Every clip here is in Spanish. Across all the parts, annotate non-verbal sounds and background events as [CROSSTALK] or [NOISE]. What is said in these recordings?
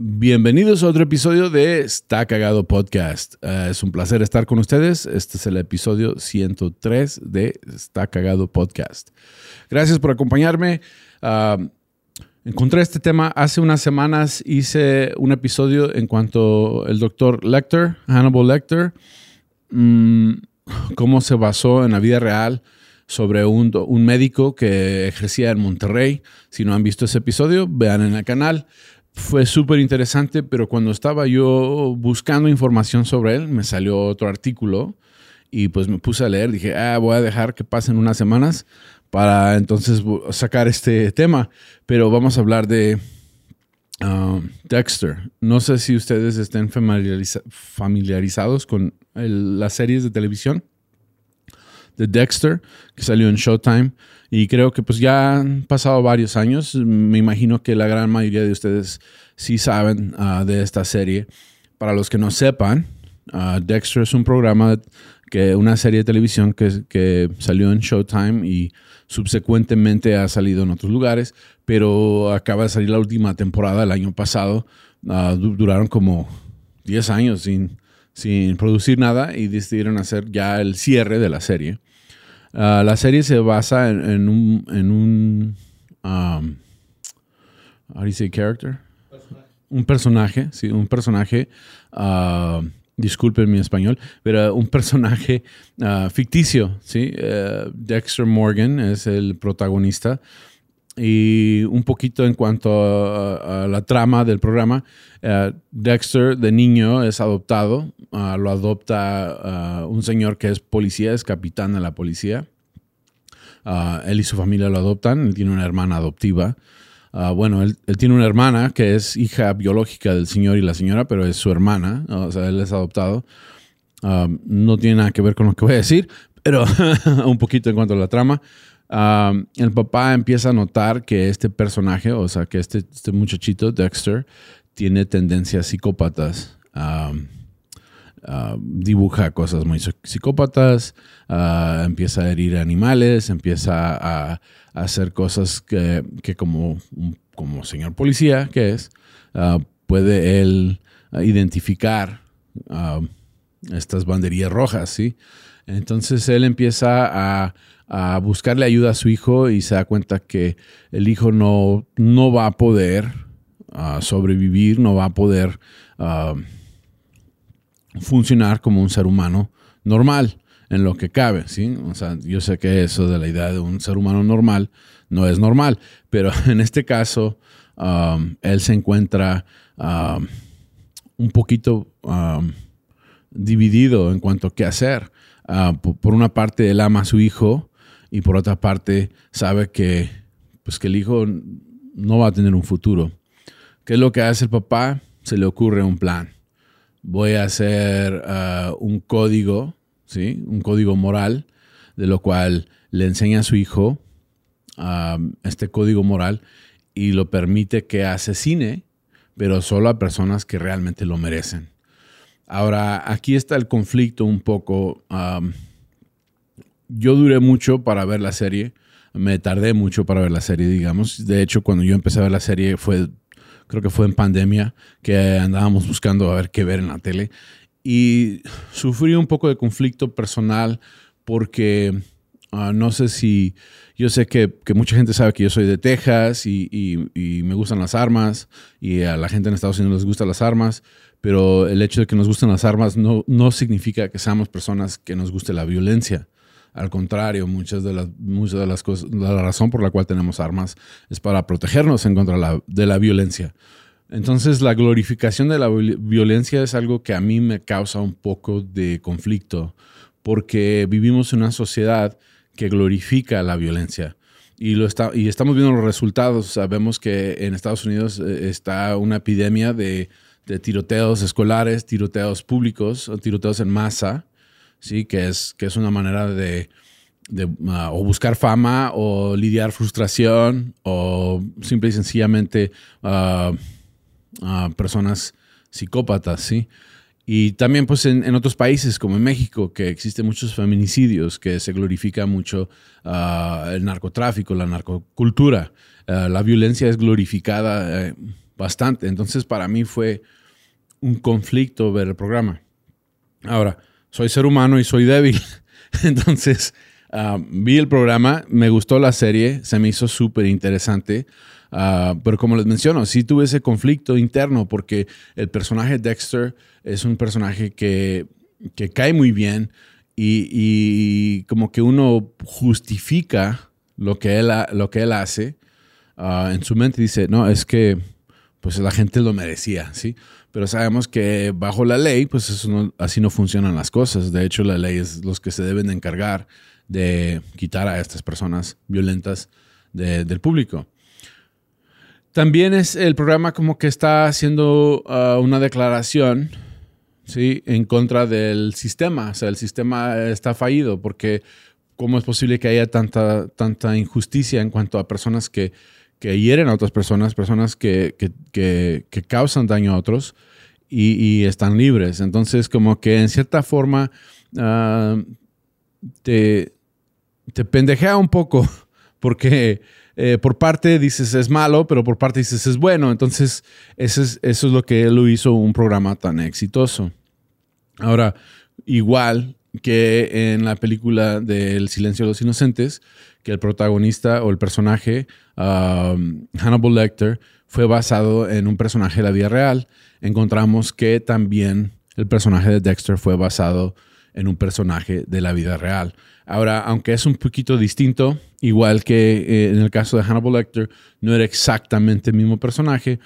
Bienvenidos a otro episodio de Está Cagado Podcast. Eh, es un placer estar con ustedes. Este es el episodio 103 de Está Cagado Podcast. Gracias por acompañarme. Ah, encontré este tema hace unas semanas. Hice un episodio en cuanto el doctor Lecter, Hannibal Lecter, mm, cómo se basó en la vida real sobre un, un médico que ejercía en Monterrey. Si no han visto ese episodio, vean en el canal fue súper interesante, pero cuando estaba yo buscando información sobre él, me salió otro artículo y pues me puse a leer. Dije, ah, voy a dejar que pasen unas semanas para entonces sacar este tema. Pero vamos a hablar de um, Dexter. No sé si ustedes estén familiarizados con las series de televisión de Dexter, que salió en Showtime. Y creo que pues ya han pasado varios años. Me imagino que la gran mayoría de ustedes sí saben ah, de esta serie. Para los que no sepan, ah, Dexter es un programa, que, una serie de televisión que, que salió en Showtime y subsecuentemente ha salido en otros lugares, pero acaba de salir la última temporada el año pasado. Ah, duraron como 10 años sin, sin producir nada y decidieron hacer ya el cierre de la serie. Ah, la serie se basa en, un, en un um, how do you say character? Un personaje, sí, un personaje, uh, disculpen mi español, pero un personaje uh, ficticio, sí. Uh, Dexter Morgan es el protagonista y un poquito en cuanto a, la trama del programa, uh, Dexter de niño es adoptado, uh, lo adopta uh, un señor que es policía, es capitán de la policía. él y su familia lo adoptan, él tiene una hermana adoptiva. bueno, él, tiene una hermana que es hija biológica del señor y la señora, pero es su hermana, o sea, él es adoptado. no tiene nada que ver con lo que voy a decir, pero [LAUGHS] un poquito en cuanto a la trama el papá empieza a notar que este personaje, o sea, que este, este muchachito, Dexter, tiene tendencias psicópatas. dibuja cosas muy psicópatas, empieza a herir animales, empieza a, hacer cosas que, como, como señor policía que es, puede él identificar estas banderías rojas, ¿sí? Entonces él empieza a a buscarle ayuda a su hijo y se da cuenta que el hijo no, no va a poder ah, sobrevivir, no va a poder ah, funcionar como un ser humano normal en lo que cabe, ¿sí? O sea, yo sé que eso de la idea de un ser humano normal no es normal, pero [LAUGHS] en este caso él se encuentra un poquito dividido en cuanto a qué hacer. Ah, por una parte, él ama a su hijo, y por otra parte sabe que, pues que el hijo no va a tener un futuro. ¿Qué es lo que hace el papá? Se le ocurre un plan. Voy a hacer uh, un código, ¿sí? un código moral, de lo cual le enseña a su hijo um, este código moral y lo permite que asesine, pero solo a personas que realmente lo merecen. Ahora, aquí está el conflicto un poco. Um, yo duré mucho para ver la serie. Me tardé mucho para ver la serie, digamos. De hecho, cuando yo empecé a ver la serie fue, creo que fue en pandemia, que andábamos buscando a ver qué ver en la tele. Y sufrí un poco de conflicto personal porque ah, no sé si, yo sé que, mucha gente sabe que yo soy de Texas y, y, me gustan las armas y a la gente en Estados Unidos les gustan las armas, pero el hecho de que nos gusten las armas no, no significa que seamos personas que nos guste la violencia. Al contrario, muchas de las, muchas de las cosas, la razón por la cual tenemos armas es para protegernos en contra de la violencia. Entonces, la glorificación de la violencia es algo que a mí me causa un poco de conflicto, porque vivimos en una sociedad que glorifica la violencia. Y, lo está, y estamos viendo los resultados. Sabemos que en Estados Unidos eh, está una epidemia de, de tiroteos escolares, tiroteos públicos, tiroteos en masa, ¿sí? que, es, que es una manera de ah, o buscar fama o lidiar frustración o simple y sencillamente ah, personas psicópatas, ¿sí? Y también pues en, otros países como en México, que existen muchos feminicidios, que se glorifica mucho el narcotráfico, la narcocultura. la violencia es glorificada eh, bastante. Entonces para mí fue un conflicto ver el programa. Ahora, soy ser humano y soy débil. [LAUGHS] Entonces, ah, vi el programa, me gustó la serie, se me hizo súper interesante. Ah, pero como les menciono, sí tuve ese conflicto interno porque el personaje Dexter es un personaje que, cae muy bien y, como que uno justifica lo que él, lo que él hace. Ah, en su mente dice, no, es que pues la gente lo merecía, ¿sí? Pero sabemos que bajo la ley, pues eso así no funcionan las cosas. De hecho, la ley es los que se deben de encargar de quitar a estas personas violentas del público. También es el programa como que está haciendo ah, una declaración ¿sí? en contra del sistema. O sea, el sistema está fallido porque ¿cómo es posible que haya tanta, tanta injusticia en cuanto a personas que que hieren a otras personas, personas que, causan daño a otros y, están libres. Entonces, como que en cierta forma ah, te, te pendejea un poco, [LAUGHS] porque eh, por parte dices es malo, pero por parte dices es bueno. Entonces, eso es, eso es lo que lo hizo un programa tan exitoso. Ahora, igual que en la película del Silencio de los Inocentes, que el protagonista o el personaje, um, Hannibal Lecter, fue basado en un personaje de la vida real. Encontramos que también el personaje de Dexter fue basado en un personaje de la vida real. Ahora, aunque es un poquito distinto, igual que eh, en el caso de Hannibal Lecter, no era exactamente el mismo personaje,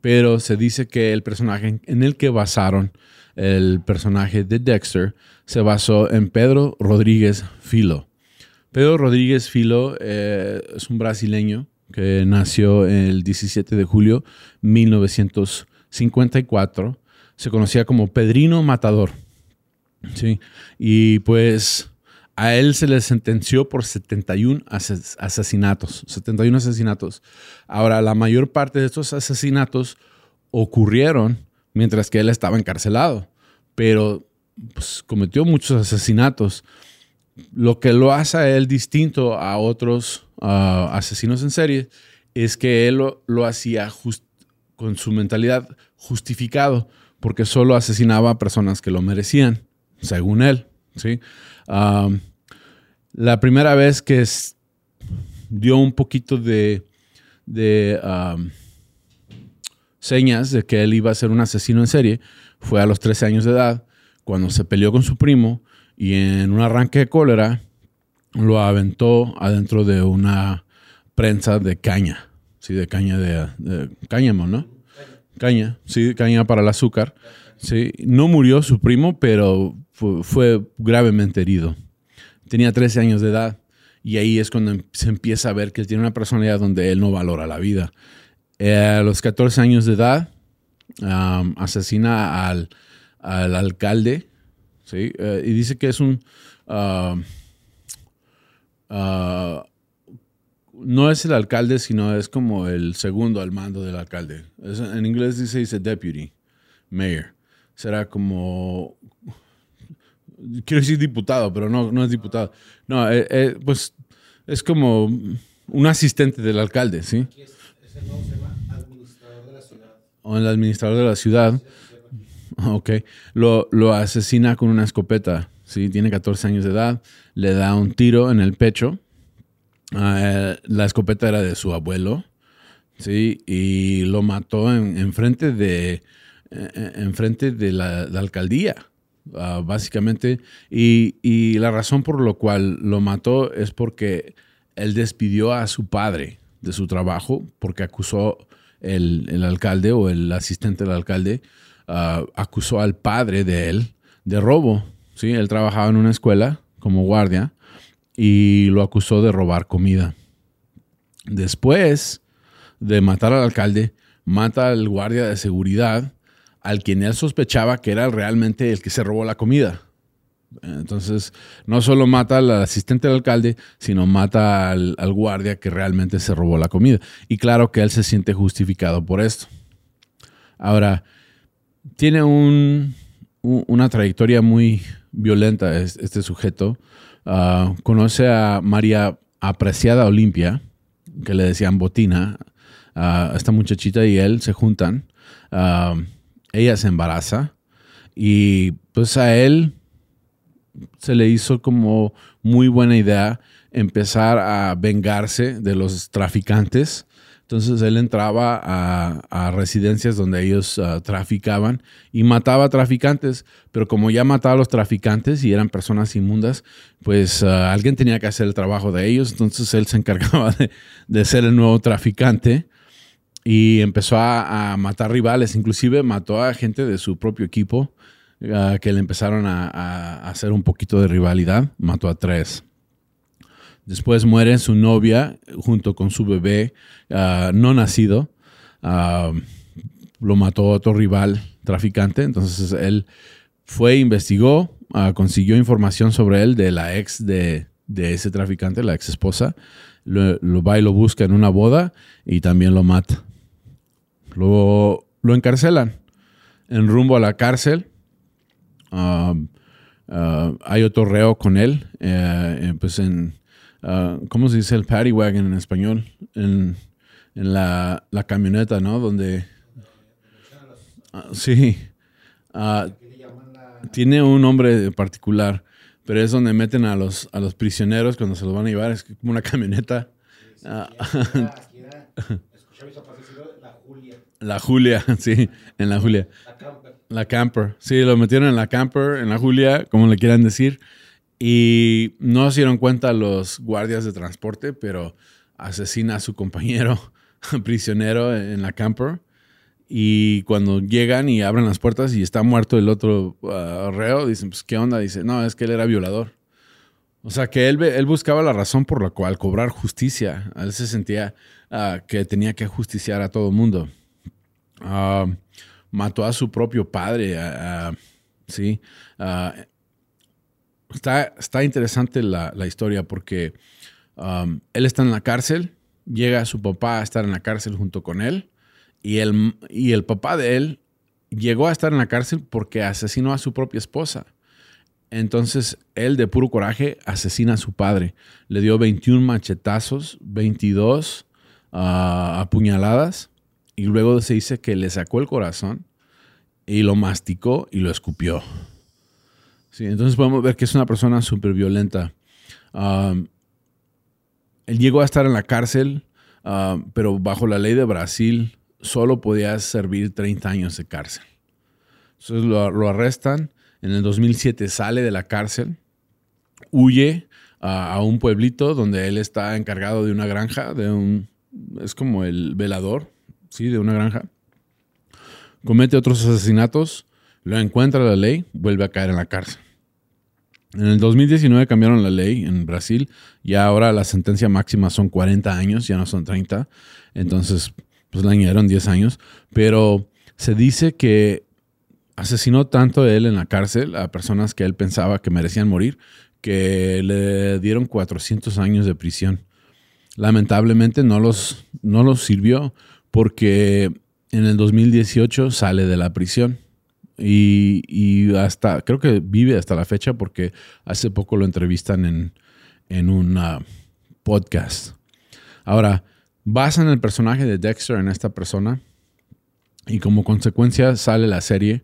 pero se dice que el personaje en el que basaron el personaje de Dexter se basó en Pedro Rodríguez Filo. Pedro Rodríguez Filo eh, es un brasileño que nació el 17 de julio de 1954. Se conocía como Pedrino Matador. ¿sí? Y pues a él se le sentenció por 71 asesinatos. 71 asesinatos. Ahora, la mayor parte de estos asesinatos ocurrieron mientras que él estaba encarcelado. Pero pues, cometió muchos asesinatos. Lo que lo hace a él distinto a otros asesinos en serie es que él lo, hacía con su mentalidad justificado, porque solo asesinaba a personas que lo merecían, según él. ¿sí? La primera vez que dio un poquito de, señas de que él iba a ser un asesino en serie fue a los 13 años de edad, cuando se peleó con su primo y en un arranque de cólera lo aventó adentro de una prensa de caña, sí, de caña de, cáñamo, ¿no? Caña, sí, caña para el azúcar. Sí, no murió su primo, pero fue, gravemente herido. Tenía 13 años de edad y ahí es cuando se empieza a ver que tiene una personalidad donde él no valora la vida. Eh, a los 14 años de edad, asesina al, alcalde, ¿sí? Eh, y dice que es un... Ah, no es el alcalde, sino es como el segundo al mando del alcalde. en inglés dice, dice deputy, mayor. Será como... Quiero decir diputado, pero no, no es diputado. No, eh, eh, pues es como un asistente del alcalde, ¿sí? o el administrador de la ciudad, ok, lo, lo asesina con una escopeta. ¿sí? Tiene 14 años de edad, le da un tiro en el pecho. Ah, la escopeta era de su abuelo, ¿sí? Y lo mató en, frente de, en frente de la, alcaldía, ah, básicamente. Y, y, la razón por la cual lo mató es porque él despidió a su padre de su trabajo porque acusó el, alcalde o el asistente del alcalde ah, acusó al padre de él de robo. ¿sí? Él trabajaba en una escuela como guardia y lo acusó de robar comida. Después de matar al alcalde, mata al guardia de seguridad, al quien él sospechaba que era realmente el que se robó la comida. Entonces, no solo mata al asistente del alcalde, sino mata al, guardia que realmente se robó la comida. Y claro que él se siente justificado por esto. Ahora, tiene una trayectoria muy violenta este sujeto. Ah, conoce a María Apreciada Olimpia, que le decían Botina, a esta muchachita y él se juntan. Ah, ella se embaraza y pues a él se le hizo como muy buena idea empezar a vengarse de los traficantes. Entonces él entraba a, residencias donde ellos ah, traficaban y mataba a traficantes, pero como ya mataba a los traficantes y eran personas inmundas, pues ah, alguien tenía que hacer el trabajo de ellos, entonces él se encargaba de, ser el nuevo traficante y empezó a, matar rivales, inclusive mató a gente de su propio equipo Ah, que le empezaron a, hacer un poquito de rivalidad, mató a tres. Después muere su novia junto con su bebé ah, no nacido. Ah, lo mató otro rival traficante. Entonces él fue, investigó, consiguió información sobre él de la ex de, ese traficante, la ex esposa. Lo, va y lo busca en una boda y también lo mata. Lo, lo encarcelan. En rumbo a la cárcel, Um, uh, hay otro reo con él, eh, eh, pues en, uh, ¿cómo se dice el paddy wagon en español? En, la, camioneta, ¿no? Donde... Sí. tiene un nombre particular, pero es donde meten a los, a los prisioneros cuando se los van a llevar, es como una camioneta. [LAUGHS] La Julia, [LAUGHS] sí, en la Julia. La camper. Sí, lo metieron en la camper, en la Julia, como le quieran decir. Y no se dieron cuenta los guardias de transporte, pero asesina a su compañero [LAUGHS] prisionero en la camper. Y cuando llegan y abren las puertas y está muerto el otro uh, reo, dicen, pues, ¿qué onda? Dice, no, es que él era violador. O sea, que él, él buscaba la razón por la cual cobrar justicia. Él se sentía uh, que tenía que justiciar a todo el mundo. Uh, mató a su propio padre. sí. está, está, interesante la, historia porque él está en la cárcel, llega su papá a estar en la cárcel junto con él y el, y el papá de él llegó a estar en la cárcel porque asesinó a su propia esposa. Entonces él de puro coraje asesina a su padre. Le dio 21 machetazos, 22 ah, apuñaladas y luego se dice que le sacó el corazón y lo masticó y lo escupió. Sí, entonces podemos ver que es una persona súper violenta. él llegó a estar en la cárcel, pero bajo la ley de Brasil solo podía servir 30 años de cárcel. Entonces lo, arrestan, en el 2007 sale de la cárcel, huye a un pueblito donde él está encargado de una granja, de un, es como el velador sí, de una granja, comete otros asesinatos, lo encuentra la ley, vuelve a caer en la cárcel. En el 2019 cambiaron la ley en Brasil y ahora la sentencia máxima son 40 años, ya no son 30. Entonces, pues le añadieron 10 años. Pero se dice que asesinó tanto él en la cárcel a personas que él pensaba que merecían morir, que le dieron 400 años de prisión. Lamentablemente no los, no los sirvió porque en el 2018 sale de la prisión y, hasta, creo que vive hasta la fecha porque hace poco lo entrevistan en, en un podcast. Ahora, basan el personaje de Dexter en esta persona y como consecuencia sale la serie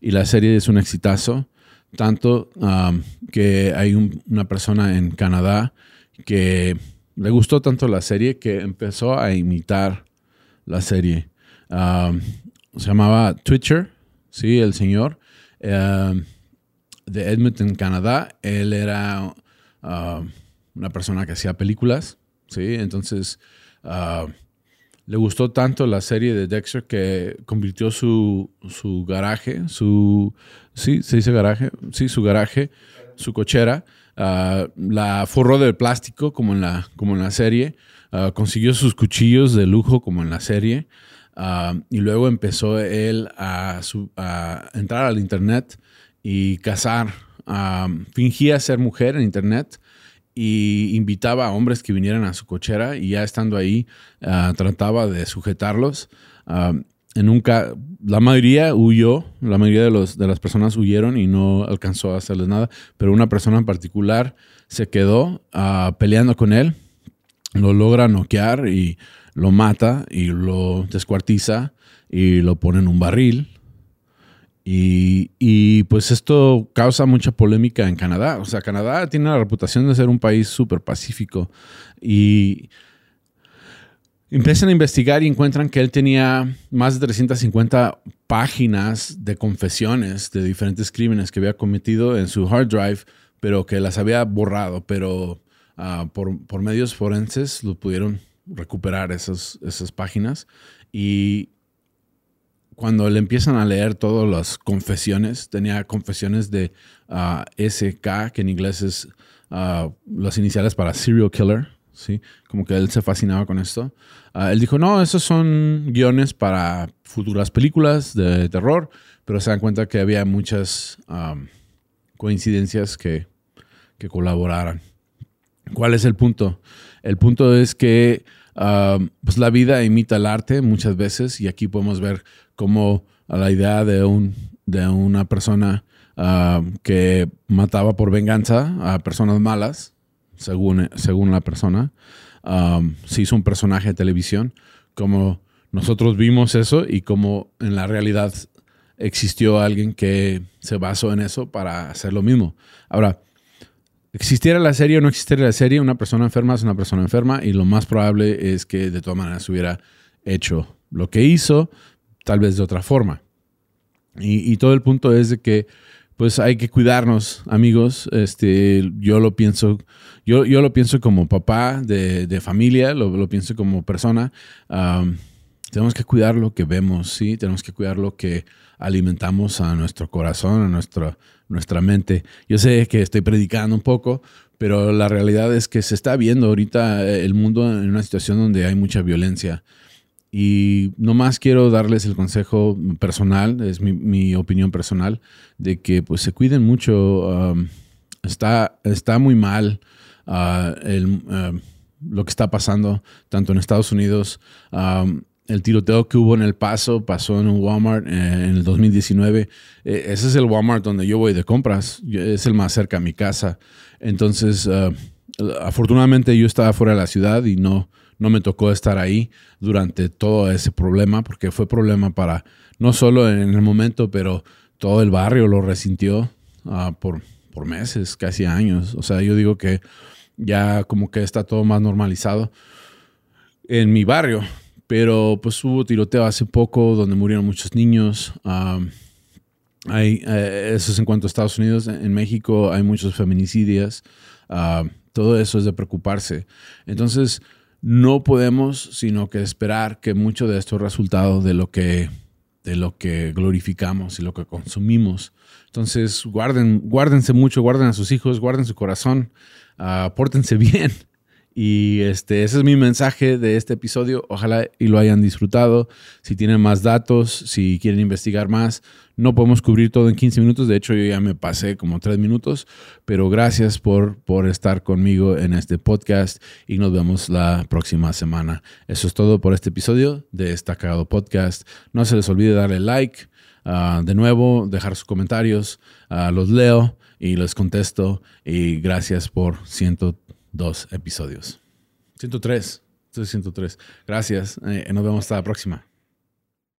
y la serie es un exitazo, tanto ah, que hay una persona en Canadá que le gustó tanto la serie que empezó a imitar la serie. Se llamaba Twitcher, sí, el señor, de Edmonton, Canadá. Él era una persona que hacía películas, sí, entonces le gustó tanto la serie de Dexter que convirtió su, su garaje, su, sí, se dice garaje, sí, su garaje, su cochera, uh, la forró de plástico como en la, como en la serie Ah, consiguió sus cuchillos de lujo como en la serie. Ah, y luego empezó él a, entrar al internet y cazar fingía ser mujer en internet y invitaba a hombres que vinieran a su cochera y ya estando ahí ah, trataba de sujetarlos. en un la mayoría huyó, la mayoría de, los, de las personas huyeron y no alcanzó a hacerles nada, pero una persona en particular se quedó ah, peleando con él, lo logra noquear y lo mata y lo descuartiza y lo pone en un barril y, pues esto causa mucha polémica en Canadá. O sea, Canadá tiene la reputación de ser un país súper pacífico. Y empiezan a investigar y encuentran que él tenía más de 350 páginas de confesiones de diferentes crímenes que había cometido en su hard drive, pero que las había borrado. Pero ah, por, medios forenses lo pudieron recuperar esas, esas páginas. Y, cuando le empiezan a leer todas las confesiones, tenía confesiones de ah, SK, que en inglés es uh, las iniciales para serial killer, ¿sí? Como que él se fascinaba con esto. Ah, él dijo, no, esos son guiones para futuras películas de terror, pero se dan cuenta que había muchas coincidencias que, que colaboraran. ¿Cuál es el punto? El punto es que pues la vida imita el arte muchas veces y aquí podemos ver como a la idea de, un, de una persona ah, que mataba por venganza a personas malas, según, según la persona. se hizo un personaje de televisión, como nosotros vimos eso y como en la realidad existió alguien que se basó en eso para hacer lo mismo. Ahora, existiera la serie o no existiera la serie, una persona enferma es una persona enferma y lo más probable es que de todas maneras hubiera hecho lo que hizo, tal vez de otra forma. Y, todo el punto es de que pues hay que cuidarnos, amigos. Este, yo lo pienso, yo, yo lo pienso como papá de, familia, lo, pienso como persona. tenemos que cuidar lo que vemos, sí, tenemos que cuidar lo que alimentamos a nuestro corazón, a nuestra, nuestra mente. Yo sé que estoy predicando un poco, pero la realidad es que se está viendo ahorita el mundo en una situación donde hay mucha violencia. Y nomás quiero darles el consejo personal, es mi, opinión personal, de que pues se cuiden mucho. Está, está muy mal uh, um, lo que está pasando tanto en Estados Unidos. El tiroteo que hubo en El Paso pasó en un Walmart eh, en el 2019. Eh, ese es el Walmart donde yo voy de compras. Es el más cerca a mi casa. Entonces, uh, afortunadamente yo estaba fuera de la ciudad y no no me tocó estar ahí durante todo ese problema, porque fue problema para, no solo en el momento, pero todo el barrio lo resintió ah, por, por meses, casi años. O sea, yo digo que ya como que está todo más normalizado en mi barrio, pero pues hubo tiroteo hace poco donde murieron muchos niños. Hay, eh, eso es en cuanto a Estados Unidos. En México hay muchos feminicidios. Todo eso es de preocuparse. Entonces, no podemos sino que esperar que mucho de esto es resultado de lo que de lo que glorificamos y lo que consumimos. Entonces, guarden, guárdense mucho, guarden a sus hijos, guarden su corazón, uh, pórtense [LAUGHS] bien. Y este, ese es mi mensaje de este episodio. Ojalá y lo hayan disfrutado. Si tienen más datos, si quieren investigar más, no podemos cubrir todo en 15 minutos. De hecho, yo ya me pasé como 3 minutos. Pero gracias por, por estar conmigo en este podcast y nos vemos la próxima semana. Eso es todo por este episodio de Está Cagado Podcast. No se les olvide darle like. Ah, de nuevo, dejar sus comentarios. Ah, los leo y les contesto. Y gracias por 102 episodios. 103. 103. Gracias. Eh, nos vemos hasta la próxima.